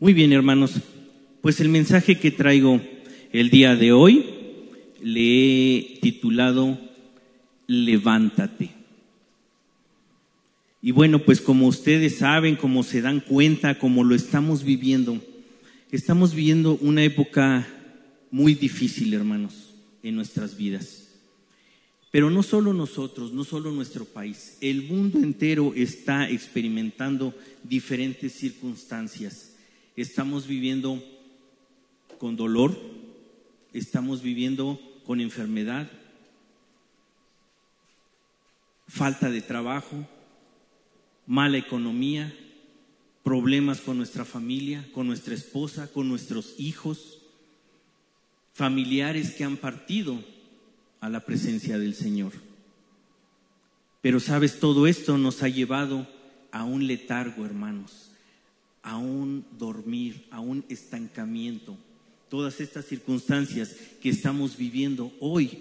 Muy bien, hermanos. Pues el mensaje que traigo el día de hoy le he titulado Levántate. Y bueno, pues como ustedes saben, como se dan cuenta, como lo estamos viviendo, estamos viviendo una época muy difícil, hermanos, en nuestras vidas. Pero no solo nosotros, no solo nuestro país, el mundo entero está experimentando diferentes circunstancias. Estamos viviendo con dolor, estamos viviendo con enfermedad, falta de trabajo, mala economía, problemas con nuestra familia, con nuestra esposa, con nuestros hijos, familiares que han partido a la presencia del Señor. Pero sabes, todo esto nos ha llevado a un letargo, hermanos, a un dormir, a un estancamiento. Todas estas circunstancias que estamos viviendo hoy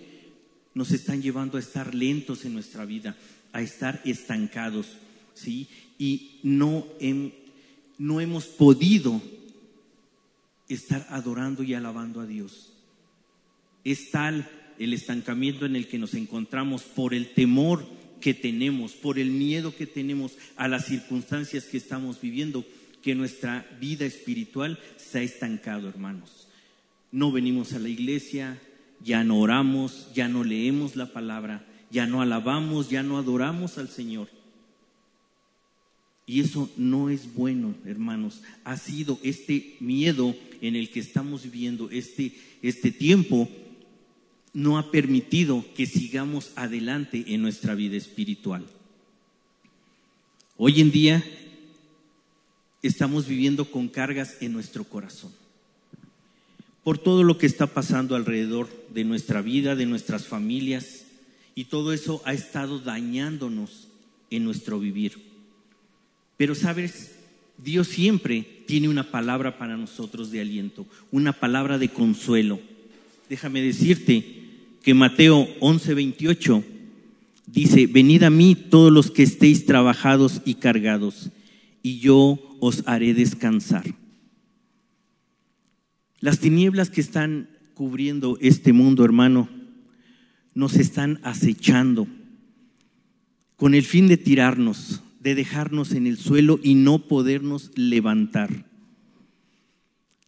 nos están llevando a estar lentos en nuestra vida, a estar estancados. ¿sí? Y no, no hemos podido estar adorando y alabando a Dios. Es tal el estancamiento en el que nos encontramos por el temor que tenemos, por el miedo que tenemos a las circunstancias que estamos viviendo, que nuestra vida espiritual se ha estancado, hermanos. No venimos a la iglesia, ya no oramos, ya no leemos la palabra, ya no alabamos, ya no adoramos al Señor. Y eso no es bueno, hermanos. Ha sido este miedo en el que estamos viviendo, este, este tiempo, no ha permitido que sigamos adelante en nuestra vida espiritual. Hoy en día estamos viviendo con cargas en nuestro corazón. Por todo lo que está pasando alrededor de nuestra vida, de nuestras familias, y todo eso ha estado dañándonos en nuestro vivir. Pero sabes, Dios siempre tiene una palabra para nosotros de aliento, una palabra de consuelo. Déjame decirte que Mateo 11:28 dice, venid a mí todos los que estéis trabajados y cargados, y yo os haré descansar. Las tinieblas que están cubriendo este mundo, hermano, nos están acechando con el fin de tirarnos, de dejarnos en el suelo y no podernos levantar,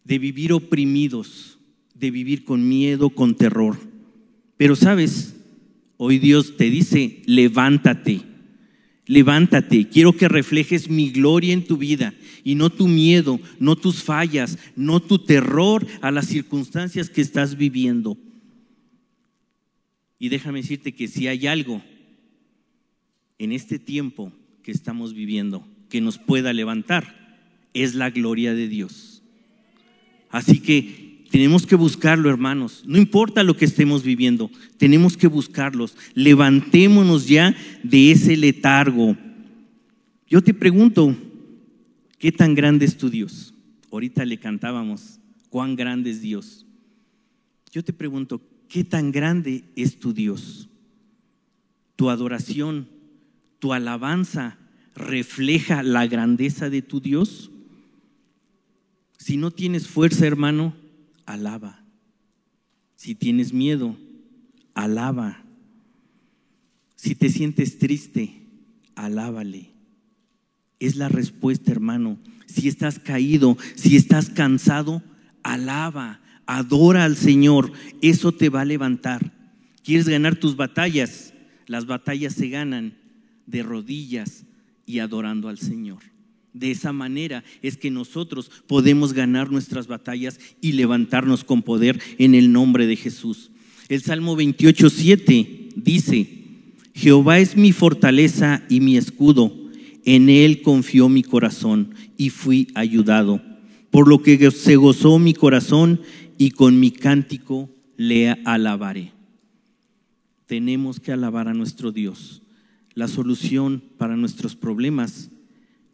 de vivir oprimidos, de vivir con miedo, con terror. Pero sabes, hoy Dios te dice, levántate, levántate, quiero que reflejes mi gloria en tu vida y no tu miedo, no tus fallas, no tu terror a las circunstancias que estás viviendo. Y déjame decirte que si hay algo en este tiempo que estamos viviendo que nos pueda levantar es la gloria de Dios. Así que tenemos que buscarlo, hermanos. No importa lo que estemos viviendo, tenemos que buscarlos. Levantémonos ya de ese letargo. Yo te pregunto, ¿qué tan grande es tu Dios? Ahorita le cantábamos, ¿cuán grande es Dios? Yo te pregunto, ¿qué tan grande es tu Dios? Tu adoración tu alabanza refleja la grandeza de tu Dios? Si no tienes fuerza, hermano, alaba. Si tienes miedo, alaba. Si te sientes triste, alábale. Es la respuesta, hermano. Si estás caído, si estás cansado, alaba, adora al Señor. Eso te va a levantar. ¿Quieres ganar tus batallas? Las batallas se ganan de rodillas y adorando al Señor. De esa manera es que nosotros podemos ganar nuestras batallas y levantarnos con poder en el nombre de Jesús. El Salmo 28, 7 dice, Jehová es mi fortaleza y mi escudo, en él confió mi corazón y fui ayudado, por lo que se gozó mi corazón y con mi cántico le alabaré. Tenemos que alabar a nuestro Dios la solución para nuestros problemas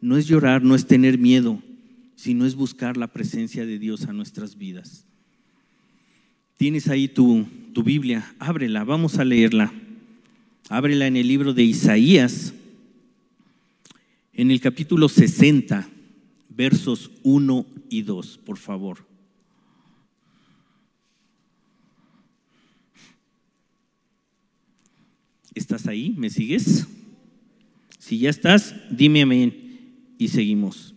no es llorar, no es tener miedo, sino es buscar la presencia de Dios a nuestras vidas. Tienes ahí tu, tu Biblia, ábrela, vamos a leerla. Ábrela en el libro de Isaías, en el capítulo 60, versos 1 y 2, por favor. ¿Estás ahí? ¿Me sigues? Si ya estás, dime amén y seguimos.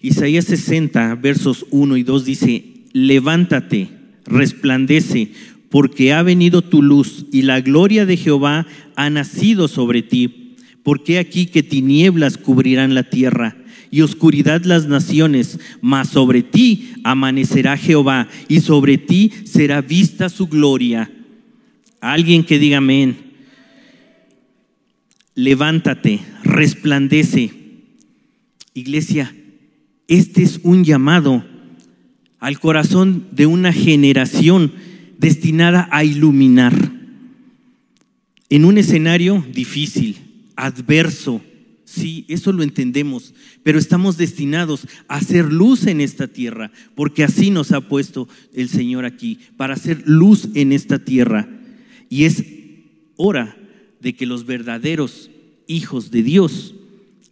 Isaías 60, versos 1 y 2 dice, levántate, resplandece, porque ha venido tu luz y la gloria de Jehová ha nacido sobre ti. Porque aquí que tinieblas cubrirán la tierra y oscuridad las naciones, mas sobre ti amanecerá Jehová y sobre ti será vista su gloria. Alguien que diga amén. Levántate, resplandece. Iglesia, este es un llamado al corazón de una generación destinada a iluminar. En un escenario difícil, adverso, sí, eso lo entendemos, pero estamos destinados a hacer luz en esta tierra, porque así nos ha puesto el Señor aquí, para hacer luz en esta tierra. Y es hora de que los verdaderos hijos de Dios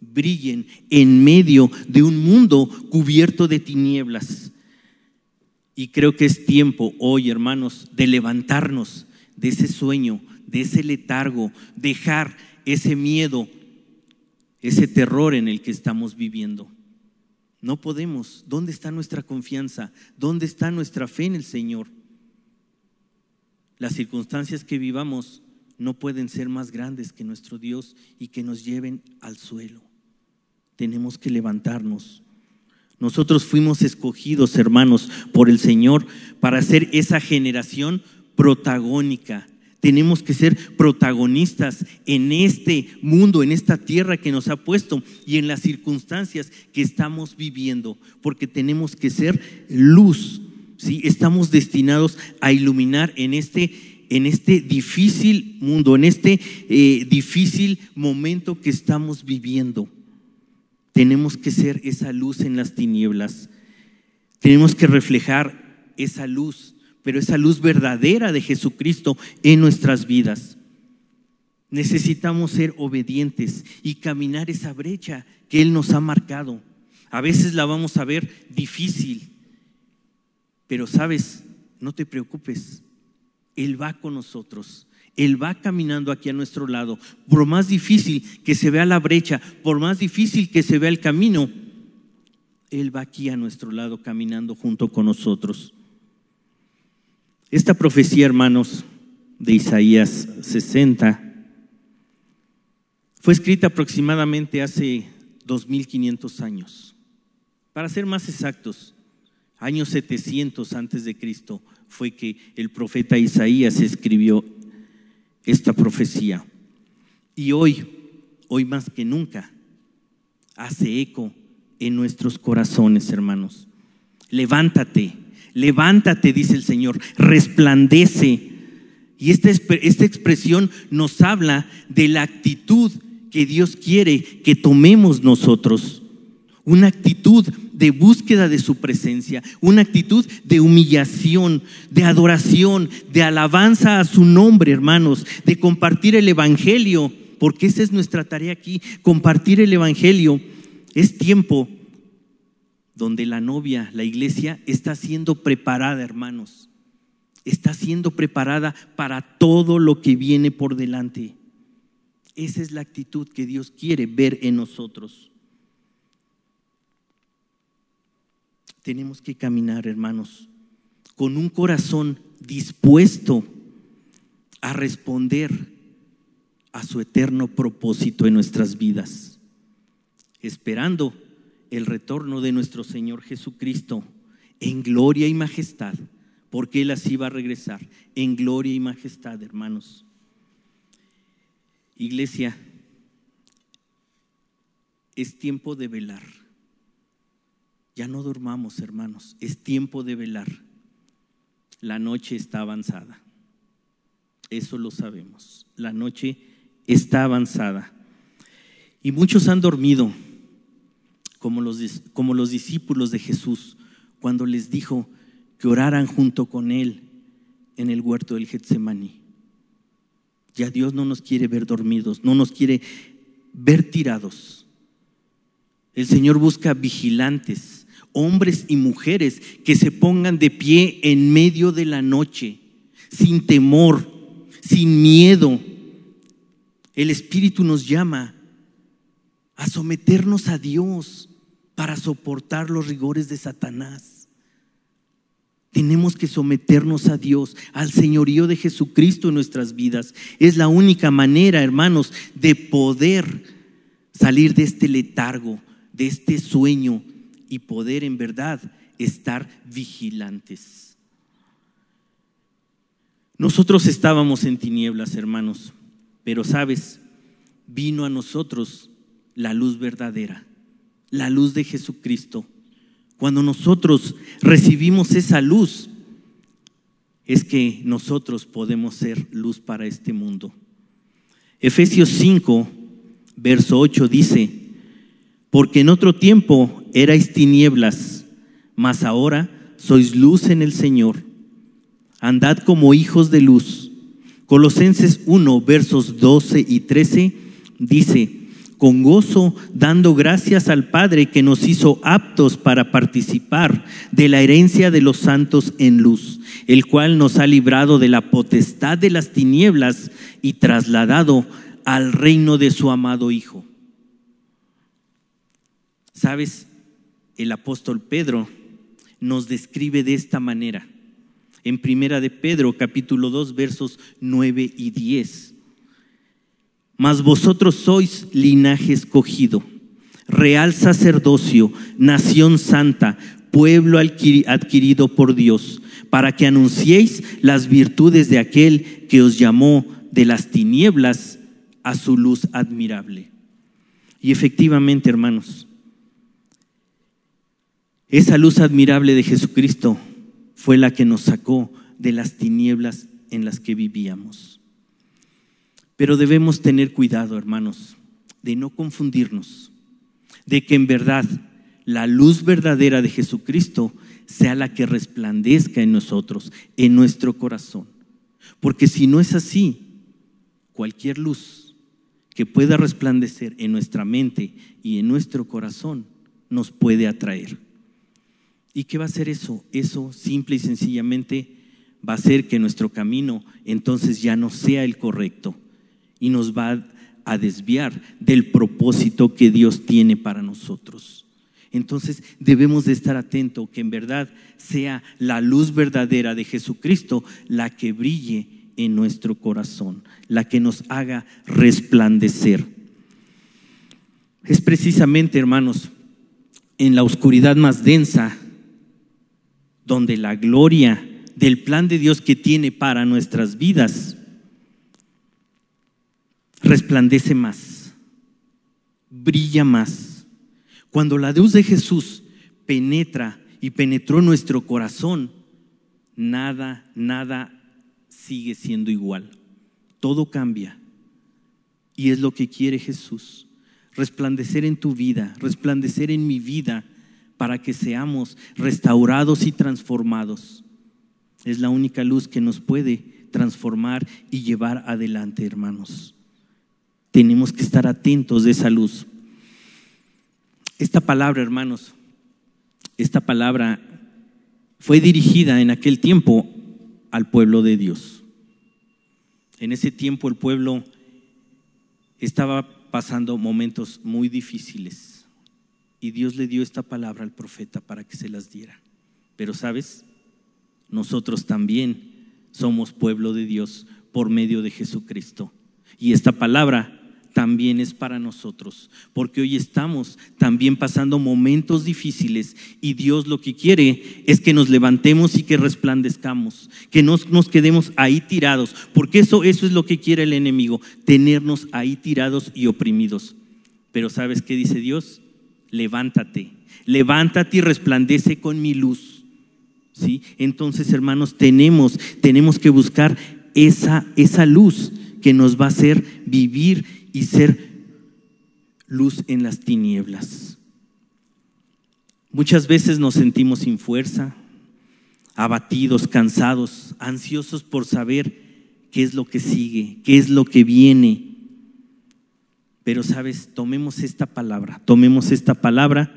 brillen en medio de un mundo cubierto de tinieblas. Y creo que es tiempo hoy, hermanos, de levantarnos de ese sueño, de ese letargo, dejar ese miedo, ese terror en el que estamos viviendo. No podemos. ¿Dónde está nuestra confianza? ¿Dónde está nuestra fe en el Señor? Las circunstancias que vivamos no pueden ser más grandes que nuestro Dios y que nos lleven al suelo. Tenemos que levantarnos. Nosotros fuimos escogidos, hermanos, por el Señor para ser esa generación protagónica. Tenemos que ser protagonistas en este mundo, en esta tierra que nos ha puesto y en las circunstancias que estamos viviendo, porque tenemos que ser luz. ¿sí? Estamos destinados a iluminar en este en este difícil mundo, en este eh, difícil momento que estamos viviendo. Tenemos que ser esa luz en las tinieblas. Tenemos que reflejar esa luz, pero esa luz verdadera de Jesucristo en nuestras vidas. Necesitamos ser obedientes y caminar esa brecha que Él nos ha marcado. A veces la vamos a ver difícil, pero sabes, no te preocupes, Él va con nosotros. Él va caminando aquí a nuestro lado. Por más difícil que se vea la brecha, por más difícil que se vea el camino, Él va aquí a nuestro lado caminando junto con nosotros. Esta profecía, hermanos, de Isaías 60, fue escrita aproximadamente hace 2500 años. Para ser más exactos, años 700 antes de Cristo fue que el profeta Isaías escribió esta profecía. Y hoy, hoy más que nunca, hace eco en nuestros corazones, hermanos. Levántate, levántate, dice el Señor, resplandece. Y esta, esta expresión nos habla de la actitud que Dios quiere que tomemos nosotros. Una actitud de búsqueda de su presencia, una actitud de humillación, de adoración, de alabanza a su nombre, hermanos, de compartir el Evangelio, porque esa es nuestra tarea aquí, compartir el Evangelio. Es tiempo donde la novia, la iglesia, está siendo preparada, hermanos. Está siendo preparada para todo lo que viene por delante. Esa es la actitud que Dios quiere ver en nosotros. Tenemos que caminar, hermanos, con un corazón dispuesto a responder a su eterno propósito en nuestras vidas, esperando el retorno de nuestro Señor Jesucristo en gloria y majestad, porque Él así va a regresar, en gloria y majestad, hermanos. Iglesia, es tiempo de velar ya no durmamos, hermanos. Es tiempo de velar. La noche está avanzada. Eso lo sabemos. La noche está avanzada. Y muchos han dormido, como los, como los discípulos de Jesús, cuando les dijo que oraran junto con Él en el huerto del Getsemaní. Ya Dios no nos quiere ver dormidos, no nos quiere ver tirados. El Señor busca vigilantes, hombres y mujeres que se pongan de pie en medio de la noche, sin temor, sin miedo. El Espíritu nos llama a someternos a Dios para soportar los rigores de Satanás. Tenemos que someternos a Dios, al señorío de Jesucristo en nuestras vidas. Es la única manera, hermanos, de poder salir de este letargo, de este sueño y poder en verdad estar vigilantes. Nosotros estábamos en tinieblas, hermanos, pero sabes, vino a nosotros la luz verdadera, la luz de Jesucristo. Cuando nosotros recibimos esa luz, es que nosotros podemos ser luz para este mundo. Efesios 5, verso 8 dice, porque en otro tiempo erais tinieblas, mas ahora sois luz en el Señor. Andad como hijos de luz. Colosenses 1, versos 12 y 13 dice, con gozo, dando gracias al Padre que nos hizo aptos para participar de la herencia de los santos en luz, el cual nos ha librado de la potestad de las tinieblas y trasladado al reino de su amado Hijo. ¿Sabes? El apóstol Pedro nos describe de esta manera. En Primera de Pedro, capítulo 2, versos 9 y 10 mas vosotros sois linaje escogido, real sacerdocio, nación santa, pueblo adquirido por Dios, para que anunciéis las virtudes de aquel que os llamó de las tinieblas a su luz admirable. Y efectivamente, hermanos, esa luz admirable de Jesucristo fue la que nos sacó de las tinieblas en las que vivíamos. Pero debemos tener cuidado, hermanos, de no confundirnos, de que en verdad la luz verdadera de Jesucristo sea la que resplandezca en nosotros, en nuestro corazón. Porque si no es así, cualquier luz que pueda resplandecer en nuestra mente y en nuestro corazón nos puede atraer. ¿Y qué va a hacer eso? Eso simple y sencillamente va a hacer que nuestro camino entonces ya no sea el correcto, y nos va a desviar del propósito que Dios tiene para nosotros. Entonces debemos de estar atentos que en verdad sea la luz verdadera de Jesucristo la que brille en nuestro corazón, la que nos haga resplandecer. Es precisamente, hermanos, en la oscuridad más densa donde la gloria del plan de Dios que tiene para nuestras vidas resplandece más, brilla más. Cuando la luz de Jesús penetra y penetró nuestro corazón, nada, nada sigue siendo igual. Todo cambia. Y es lo que quiere Jesús. Resplandecer en tu vida, resplandecer en mi vida, para que seamos restaurados y transformados. Es la única luz que nos puede transformar y llevar adelante, hermanos tenemos que estar atentos de esa luz. Esta palabra, hermanos, esta palabra fue dirigida en aquel tiempo al pueblo de Dios. En ese tiempo el pueblo estaba pasando momentos muy difíciles y Dios le dio esta palabra al profeta para que se las diera. Pero sabes, nosotros también somos pueblo de Dios por medio de Jesucristo. Y esta palabra también es para nosotros, porque hoy estamos también pasando momentos difíciles y Dios lo que quiere es que nos levantemos y que resplandezcamos, que no nos quedemos ahí tirados, porque eso, eso es lo que quiere el enemigo, tenernos ahí tirados y oprimidos. Pero ¿sabes qué dice Dios? Levántate, levántate y resplandece con mi luz. ¿Sí? Entonces, hermanos, tenemos, tenemos que buscar esa, esa luz que nos va a hacer vivir y ser luz en las tinieblas. Muchas veces nos sentimos sin fuerza, abatidos, cansados, ansiosos por saber qué es lo que sigue, qué es lo que viene. Pero sabes, tomemos esta palabra, tomemos esta palabra,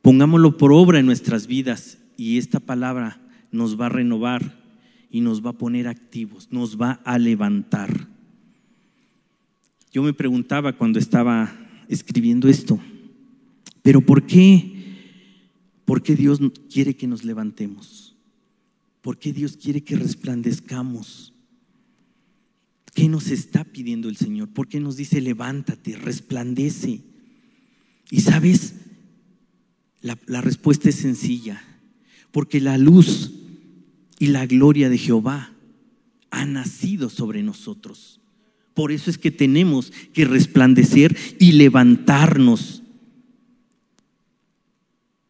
pongámoslo por obra en nuestras vidas y esta palabra nos va a renovar y nos va a poner activos, nos va a levantar. Yo me preguntaba cuando estaba escribiendo esto, pero ¿por qué? ¿Por qué Dios quiere que nos levantemos? ¿Por qué Dios quiere que resplandezcamos? ¿Qué nos está pidiendo el Señor? ¿Por qué nos dice levántate, resplandece? Y sabes, la, la respuesta es sencilla, porque la luz y la gloria de Jehová ha nacido sobre nosotros. Por eso es que tenemos que resplandecer y levantarnos.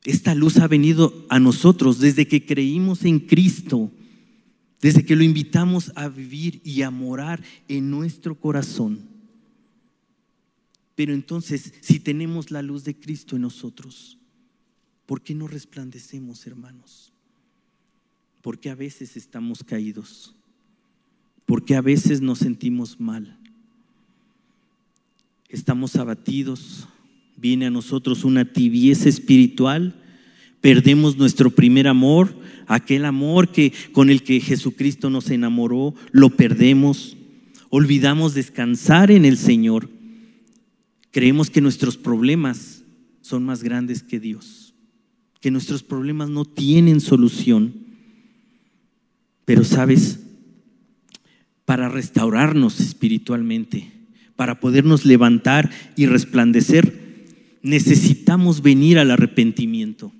Esta luz ha venido a nosotros desde que creímos en Cristo, desde que lo invitamos a vivir y a morar en nuestro corazón. Pero entonces, si tenemos la luz de Cristo en nosotros, ¿por qué no resplandecemos, hermanos? Porque a veces estamos caídos porque a veces nos sentimos mal. Estamos abatidos, viene a nosotros una tibieza espiritual, perdemos nuestro primer amor, aquel amor que con el que Jesucristo nos enamoró, lo perdemos. Olvidamos descansar en el Señor. Creemos que nuestros problemas son más grandes que Dios, que nuestros problemas no tienen solución. Pero sabes, para restaurarnos espiritualmente, para podernos levantar y resplandecer, necesitamos venir al arrepentimiento.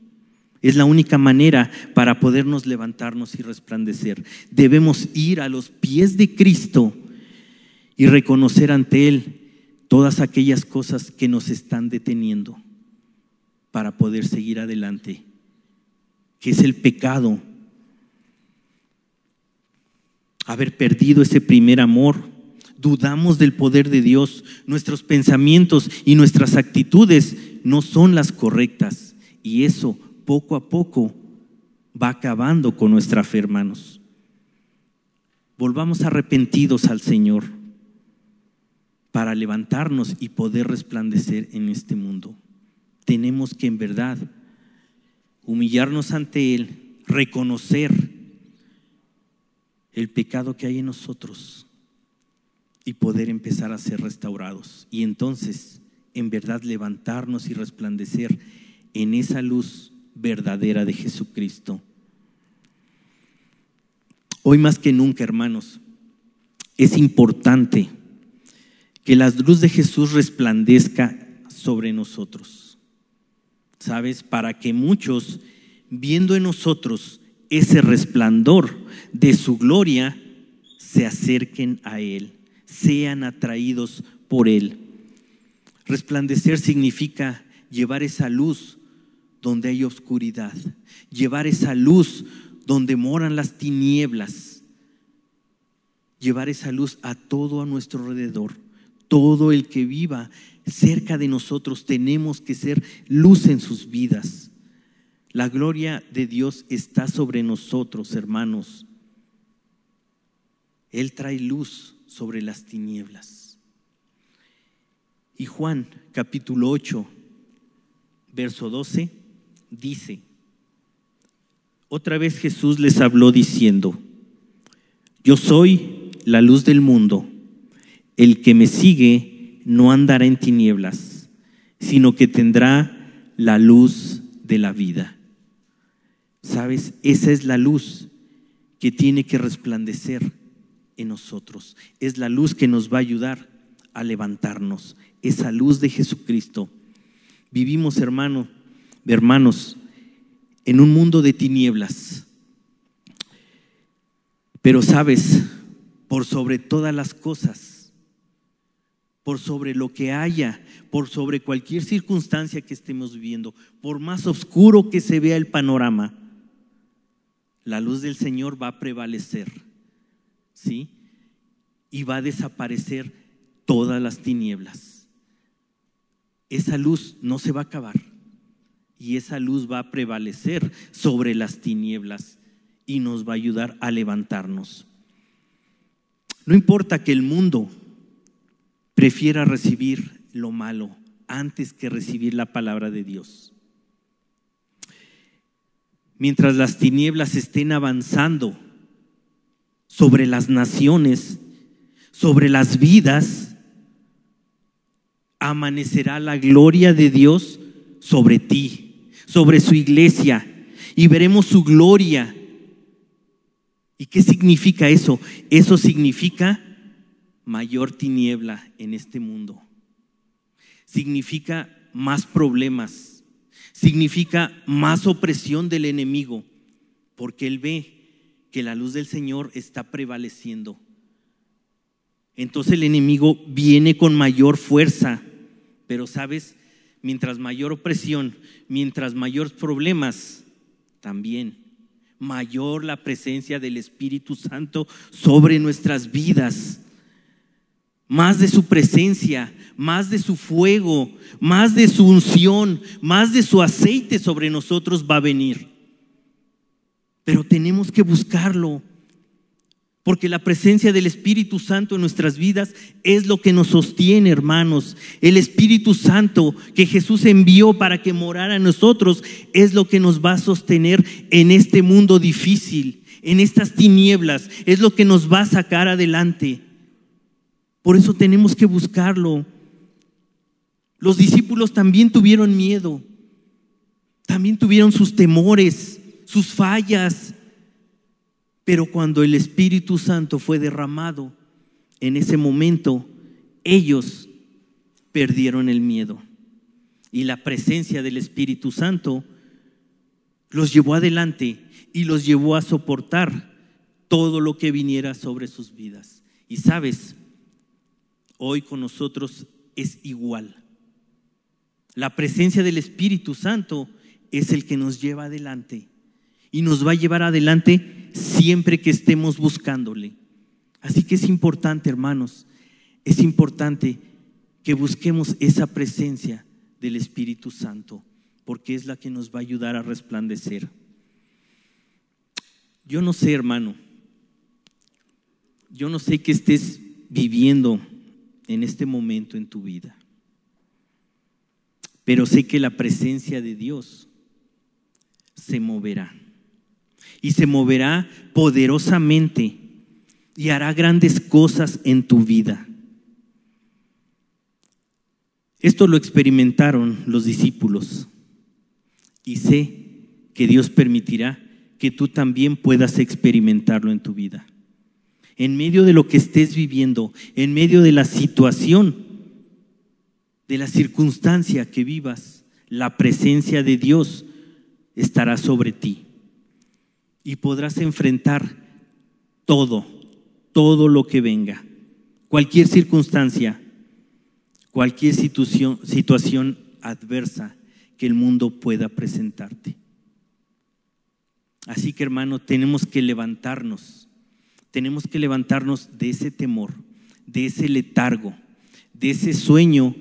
Es la única manera para podernos levantarnos y resplandecer. Debemos ir a los pies de Cristo y reconocer ante Él todas aquellas cosas que nos están deteniendo para poder seguir adelante, que es el pecado, haber perdido ese primer amor. Dudamos del poder de Dios. Nuestros pensamientos y nuestras actitudes no son las correctas. Y eso poco a poco va acabando con nuestra fe, hermanos. Volvamos arrepentidos al Señor para levantarnos y poder resplandecer en este mundo. Tenemos que en verdad humillarnos ante Él, reconocer el pecado que hay en nosotros y poder empezar a ser restaurados. Y entonces, en verdad, levantarnos y resplandecer en esa luz verdadera de Jesucristo. Hoy más que nunca, hermanos, es importante que la luz de Jesús resplandezca sobre nosotros. ¿Sabes? Para que muchos, viendo en nosotros ese resplandor de su gloria, se acerquen a Él, sean atraídos por Él. Resplandecer significa llevar esa luz donde hay oscuridad, llevar esa luz donde moran las tinieblas, llevar esa luz a todo a nuestro alrededor. Todo el que viva cerca de nosotros tenemos que ser luz en sus vidas. La gloria de Dios está sobre nosotros, hermanos. Él trae luz sobre las tinieblas. Y Juan capítulo 8, verso 12, dice, otra vez Jesús les habló diciendo, yo soy la luz del mundo, el que me sigue no andará en tinieblas, sino que tendrá la luz de la vida. ¿Sabes? Esa es la luz que tiene que resplandecer en nosotros. Es la luz que nos va a ayudar a levantarnos. Esa luz de Jesucristo. Vivimos, hermano, hermanos, en un mundo de tinieblas. Pero sabes, por sobre todas las cosas, por sobre lo que haya, por sobre cualquier circunstancia que estemos viviendo, por más oscuro que se vea el panorama, la luz del Señor va a prevalecer, ¿sí? Y va a desaparecer todas las tinieblas. Esa luz no se va a acabar y esa luz va a prevalecer sobre las tinieblas y nos va a ayudar a levantarnos. No importa que el mundo prefiera recibir lo malo antes que recibir la palabra de Dios. Mientras las tinieblas estén avanzando sobre las naciones, sobre las vidas, amanecerá la gloria de Dios sobre ti, sobre su iglesia, y veremos su gloria. ¿Y qué significa eso? Eso significa mayor tiniebla en este mundo. Significa más problemas. Significa más opresión del enemigo, porque él ve que la luz del Señor está prevaleciendo. Entonces el enemigo viene con mayor fuerza, pero sabes, mientras mayor opresión, mientras mayores problemas, también mayor la presencia del Espíritu Santo sobre nuestras vidas más de su presencia, más de su fuego, más de su unción, más de su aceite sobre nosotros va a venir. Pero tenemos que buscarlo, porque la presencia del Espíritu Santo en nuestras vidas es lo que nos sostiene, hermanos. El Espíritu Santo que Jesús envió para que morara en nosotros es lo que nos va a sostener en este mundo difícil, en estas tinieblas, es lo que nos va a sacar adelante. Por eso tenemos que buscarlo. Los discípulos también tuvieron miedo, también tuvieron sus temores, sus fallas, pero cuando el Espíritu Santo fue derramado, en ese momento ellos perdieron el miedo. Y la presencia del Espíritu Santo los llevó adelante y los llevó a soportar todo lo que viniera sobre sus vidas. Y sabes, hoy con nosotros es igual. La presencia del Espíritu Santo es el que nos lleva adelante y nos va a llevar adelante siempre que estemos buscándole. Así que es importante, hermanos, es importante que busquemos esa presencia del Espíritu Santo, porque es la que nos va a ayudar a resplandecer. Yo no sé, hermano, yo no sé qué estés viviendo en este momento en tu vida. Pero sé que la presencia de Dios se moverá. Y se moverá poderosamente y hará grandes cosas en tu vida. Esto lo experimentaron los discípulos. Y sé que Dios permitirá que tú también puedas experimentarlo en tu vida en medio de lo que estés viviendo, en medio de la situación, de la circunstancia que vivas, la presencia de Dios estará sobre ti y podrás enfrentar todo, todo lo que venga, cualquier circunstancia, cualquier situación, situación adversa que el mundo pueda presentarte. Así que hermano, tenemos que levantarnos tenemos que levantarnos de ese temor, de ese letargo, de ese sueño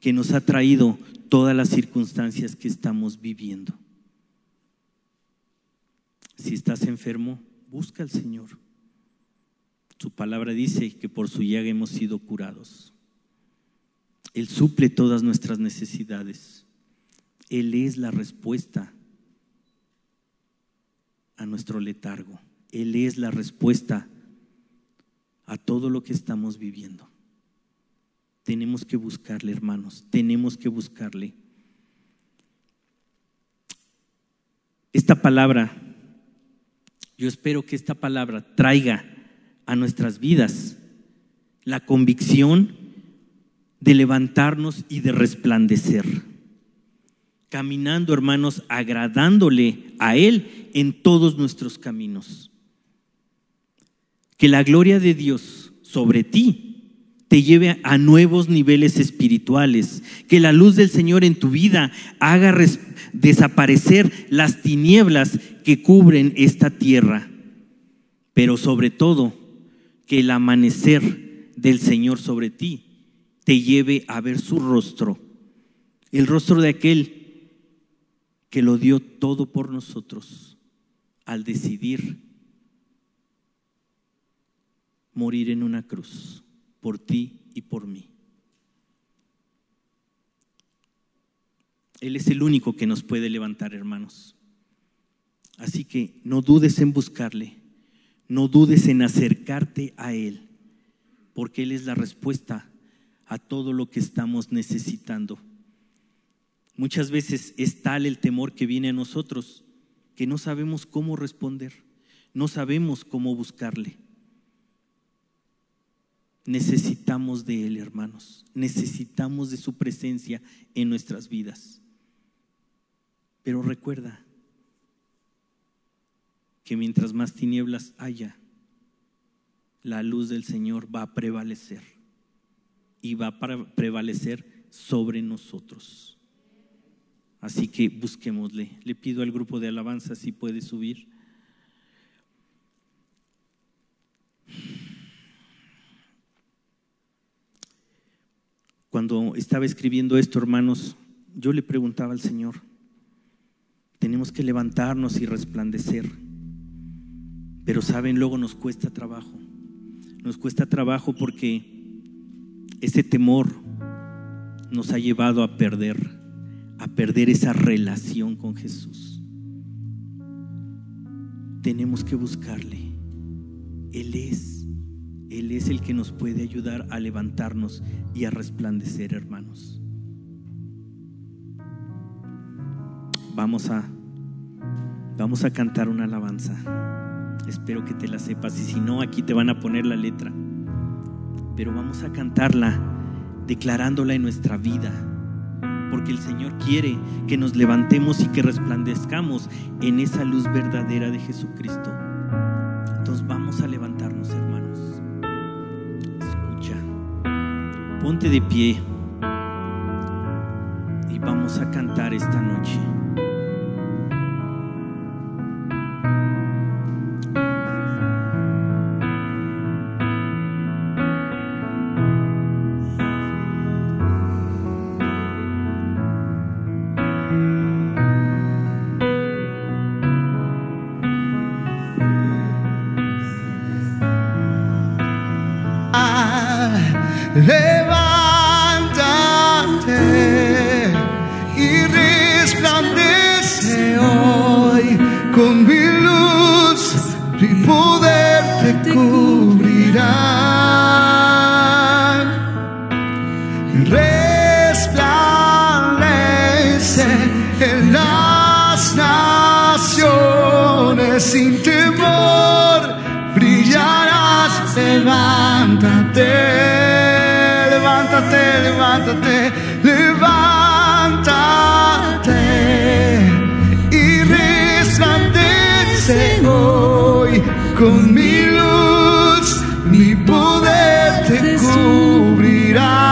que nos ha traído todas las circunstancias que estamos viviendo. Si estás enfermo, busca al Señor. Su palabra dice que por su llaga hemos sido curados. Él suple todas nuestras necesidades. Él es la respuesta a nuestro letargo. Él es la respuesta a todo lo que estamos viviendo. Tenemos que buscarle, hermanos, tenemos que buscarle. Esta palabra, yo espero que esta palabra traiga a nuestras vidas la convicción de levantarnos y de resplandecer. Caminando, hermanos, agradándole a Él en todos nuestros caminos que la gloria de Dios sobre ti te lleve a nuevos niveles espirituales, que la luz del Señor en tu vida haga desaparecer las tinieblas que cubren esta tierra, pero sobre todo que el amanecer del Señor sobre ti te lleve a ver su rostro, el rostro de aquel que lo dio todo por nosotros al decidir morir en una cruz por ti y por mí. Él es el único que nos puede levantar, hermanos. Así que no dudes en buscarle, no dudes en acercarte a Él, porque Él es la respuesta a todo lo que estamos necesitando. Muchas veces es tal el temor que viene a nosotros que no sabemos cómo responder, no sabemos cómo buscarle. Necesitamos de Él, hermanos, necesitamos de su presencia en nuestras vidas. Pero recuerda que mientras más tinieblas haya, la luz del Señor va a prevalecer y va a prevalecer sobre nosotros. Así que busquémosle. Le pido al grupo de alabanza si puede subir. Cuando estaba escribiendo esto, hermanos, yo le preguntaba al Señor, tenemos que levantarnos y resplandecer. Pero saben, luego nos cuesta trabajo. Nos cuesta trabajo porque ese temor nos ha llevado a perder, a perder esa relación con Jesús. Tenemos que buscarle. Él es, Él es el que nos puede ayudar a levantarnos y a resplandecer, hermanos. Vamos a, vamos a cantar una alabanza. Espero que te la sepas y si no, aquí te van a poner la letra. Pero vamos a cantarla declarándola en nuestra vida. Porque el Señor quiere que nos levantemos y que resplandezcamos en esa luz verdadera de Jesucristo. Entonces vamos a levantarnos, hermanos. Ponte de pie y vamos a cantar esta noche. Levántate, levántate, levántate y resplandece hoy con mi luz, mi poder te cubrirá.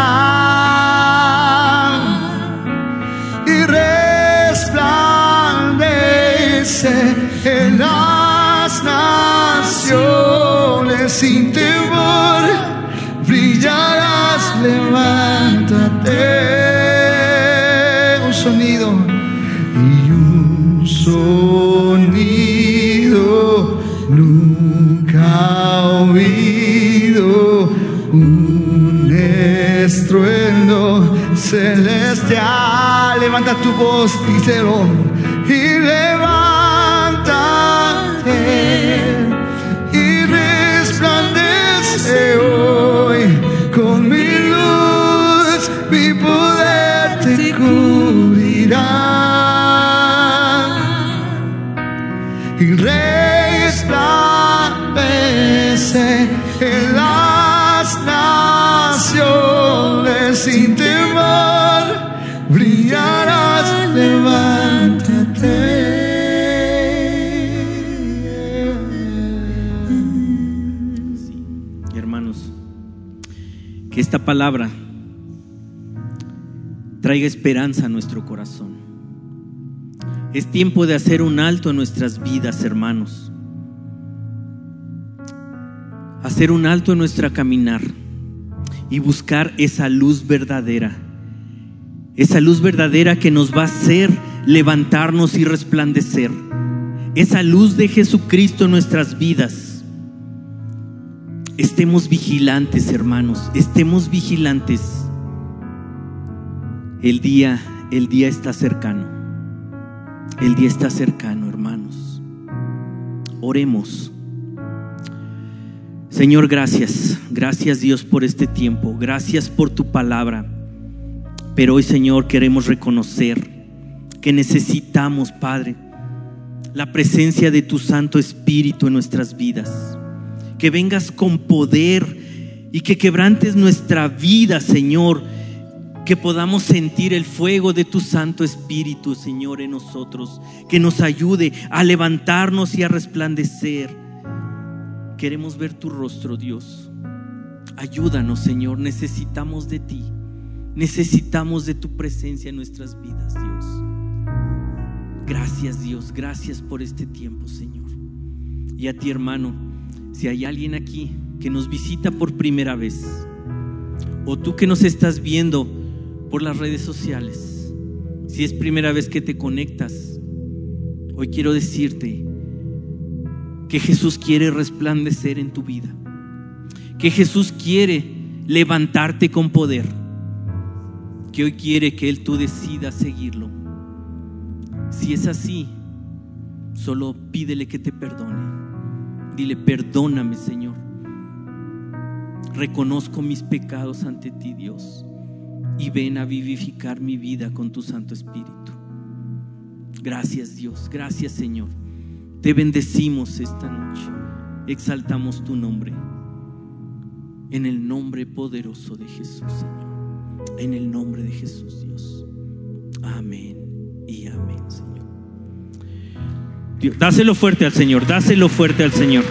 Levanta tu voz, díselo, palabra traiga esperanza a nuestro corazón. Es tiempo de hacer un alto en nuestras vidas, hermanos. Hacer un alto en nuestra caminar y buscar esa luz verdadera. Esa luz verdadera que nos va a hacer levantarnos y resplandecer. Esa luz de Jesucristo en nuestras vidas. Estemos vigilantes, hermanos, estemos vigilantes. El día el día está cercano. El día está cercano, hermanos. Oremos. Señor, gracias. Gracias Dios por este tiempo. Gracias por tu palabra. Pero hoy, Señor, queremos reconocer que necesitamos, Padre, la presencia de tu Santo Espíritu en nuestras vidas. Que vengas con poder y que quebrantes nuestra vida, Señor. Que podamos sentir el fuego de tu Santo Espíritu, Señor, en nosotros. Que nos ayude a levantarnos y a resplandecer. Queremos ver tu rostro, Dios. Ayúdanos, Señor. Necesitamos de ti. Necesitamos de tu presencia en nuestras vidas, Dios. Gracias Dios, gracias por este tiempo, Señor. Y a ti, hermano, si hay alguien aquí que nos visita por primera vez, o tú que nos estás viendo por las redes sociales, si es primera vez que te conectas, hoy quiero decirte que Jesús quiere resplandecer en tu vida, que Jesús quiere levantarte con poder, que hoy quiere que Él tú decidas seguirlo si es así, solo pídele que te perdone. Dile, perdóname Señor. Reconozco mis pecados ante ti, Dios, y ven a vivificar mi vida con tu Santo Espíritu. Gracias Dios, gracias Señor. Te bendecimos esta noche, exaltamos tu nombre. En el nombre poderoso de Jesús, Señor. En el nombre de Jesús, Dios. Amén y amén, Señor. Dáselo fuerte al Señor, dáselo fuerte al Señor.